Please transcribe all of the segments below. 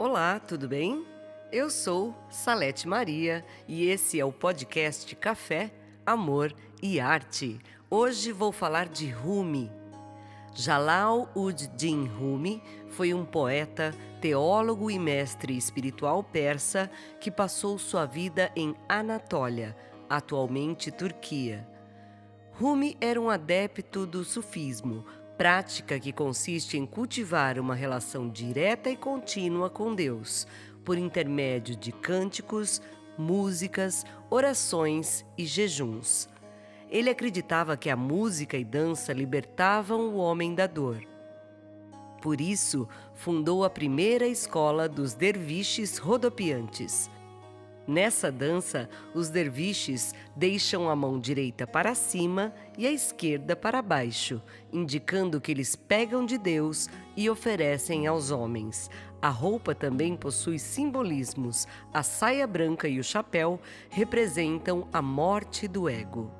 Olá, tudo bem? Eu sou Salete Maria e esse é o podcast Café, Amor e Arte. Hoje vou falar de Rumi. Jalal ud-Din Rumi foi um poeta, teólogo e mestre espiritual persa que passou sua vida em Anatólia, atualmente Turquia. Rumi era um adepto do sufismo, prática que consiste em cultivar uma relação direta e contínua com Deus, por intermédio de cânticos, músicas, orações e jejuns. Ele acreditava que a música e dança libertavam o homem da dor. Por isso, fundou a primeira escola dos derviches rodopiantes Nessa dança, os derviches deixam a mão direita para cima e a esquerda para baixo, indicando que eles pegam de Deus e oferecem aos homens. A roupa também possui simbolismos. A saia branca e o chapéu representam a morte do ego.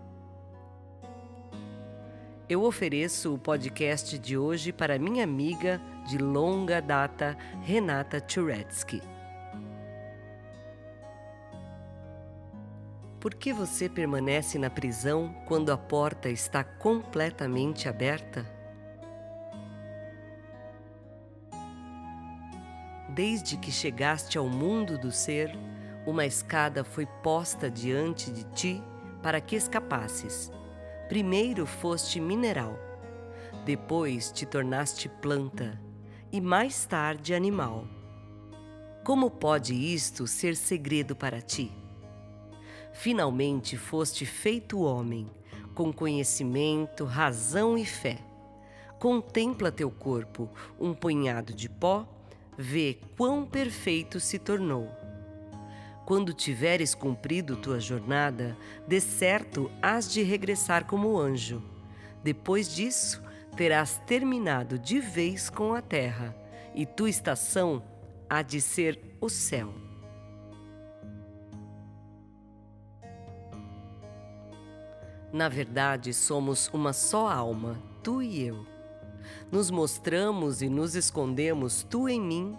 Eu ofereço o podcast de hoje para minha amiga de longa data, Renata Turetsky. Por que você permanece na prisão quando a porta está completamente aberta? Desde que chegaste ao mundo do ser, uma escada foi posta diante de ti para que escapasses. Primeiro foste mineral, depois te tornaste planta e mais tarde animal. Como pode isto ser segredo para ti? Finalmente foste feito homem, com conhecimento, razão e fé. Contempla teu corpo, um punhado de pó, vê quão perfeito se tornou. Quando tiveres cumprido tua jornada, de certo hás de regressar como anjo. Depois disso, terás terminado de vez com a terra, e tua estação há de ser o céu. Na verdade, somos uma só alma, tu e eu. Nos mostramos e nos escondemos, tu em mim,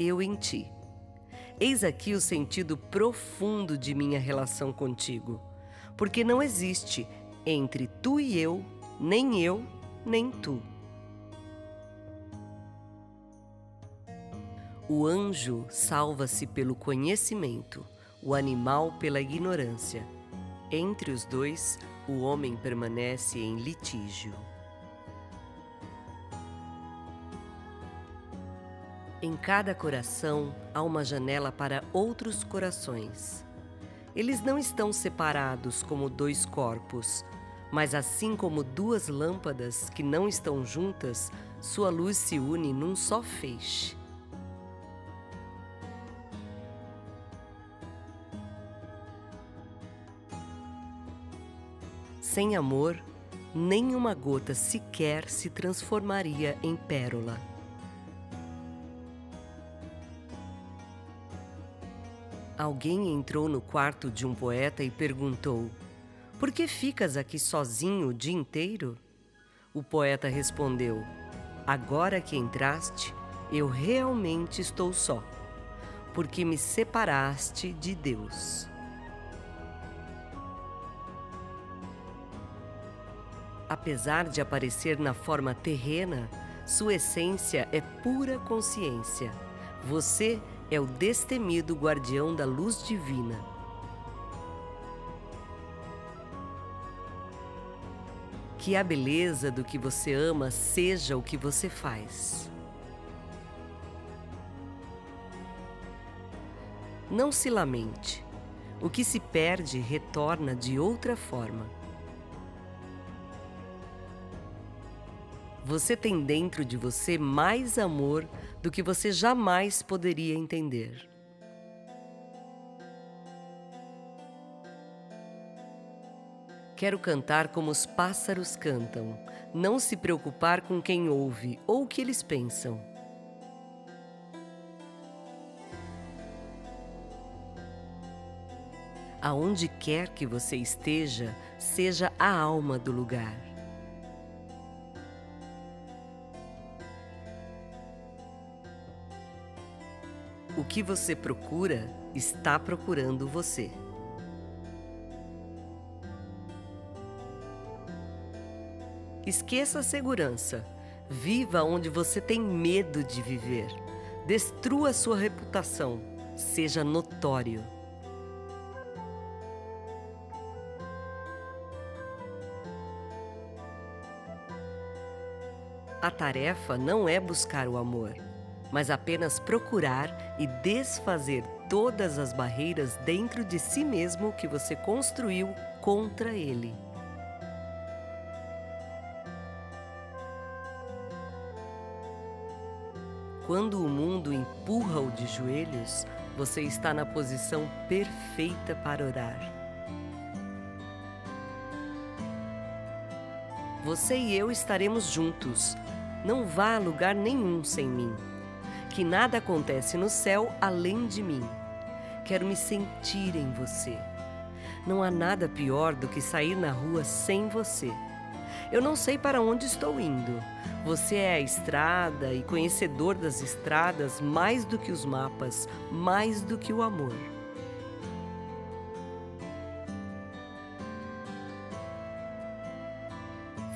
eu em ti. Eis aqui o sentido profundo de minha relação contigo, porque não existe entre tu e eu, nem eu, nem tu. O anjo salva-se pelo conhecimento, o animal pela ignorância. Entre os dois, o homem permanece em litígio. Em cada coração há uma janela para outros corações. Eles não estão separados como dois corpos, mas assim como duas lâmpadas que não estão juntas, sua luz se une num só feixe. Sem amor, nenhuma gota sequer se transformaria em pérola. Alguém entrou no quarto de um poeta e perguntou: Por que ficas aqui sozinho o dia inteiro? O poeta respondeu: Agora que entraste, eu realmente estou só, porque me separaste de Deus. Apesar de aparecer na forma terrena, sua essência é pura consciência. Você é o destemido guardião da luz divina. Que a beleza do que você ama seja o que você faz. Não se lamente. O que se perde retorna de outra forma. Você tem dentro de você mais amor do que você jamais poderia entender. Quero cantar como os pássaros cantam, não se preocupar com quem ouve ou o que eles pensam. Aonde quer que você esteja, seja a alma do lugar. O que você procura está procurando você. Esqueça a segurança. Viva onde você tem medo de viver. Destrua sua reputação. Seja notório. A tarefa não é buscar o amor, mas apenas procurar e desfazer todas as barreiras dentro de si mesmo que você construiu contra ele. Quando o mundo empurra-o de joelhos, você está na posição perfeita para orar. Você e eu estaremos juntos. Não vá a lugar nenhum sem mim. Que nada acontece no céu além de mim. Quero me sentir em você. Não há nada pior do que sair na rua sem você. Eu não sei para onde estou indo. Você é a estrada e conhecedor das estradas mais do que os mapas, mais do que o amor.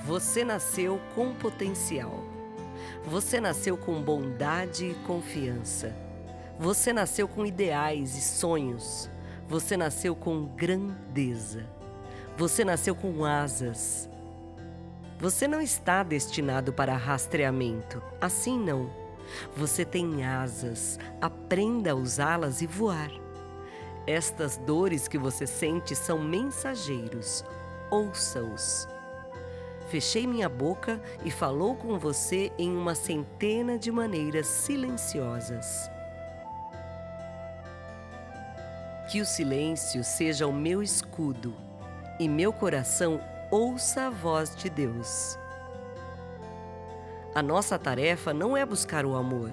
Você nasceu com potencial. Você nasceu com bondade e confiança. Você nasceu com ideais e sonhos. Você nasceu com grandeza. Você nasceu com asas. Você não está destinado para rastreamento. Assim não. Você tem asas. Aprenda a usá-las e voar. Estas dores que você sente são mensageiros. Ouça-os. Fechei minha boca e falou com você em uma centena de maneiras silenciosas. Que o silêncio seja o meu escudo e meu coração ouça a voz de Deus. A nossa tarefa não é buscar o amor,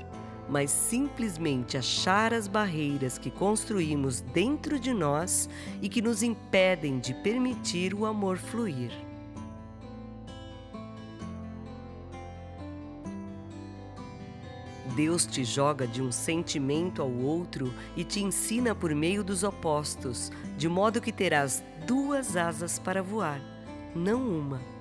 mas simplesmente achar as barreiras que construímos dentro de nós e que nos impedem de permitir o amor fluir. Deus te joga de um sentimento ao outro e te ensina por meio dos opostos, de modo que terás duas asas para voar, não uma.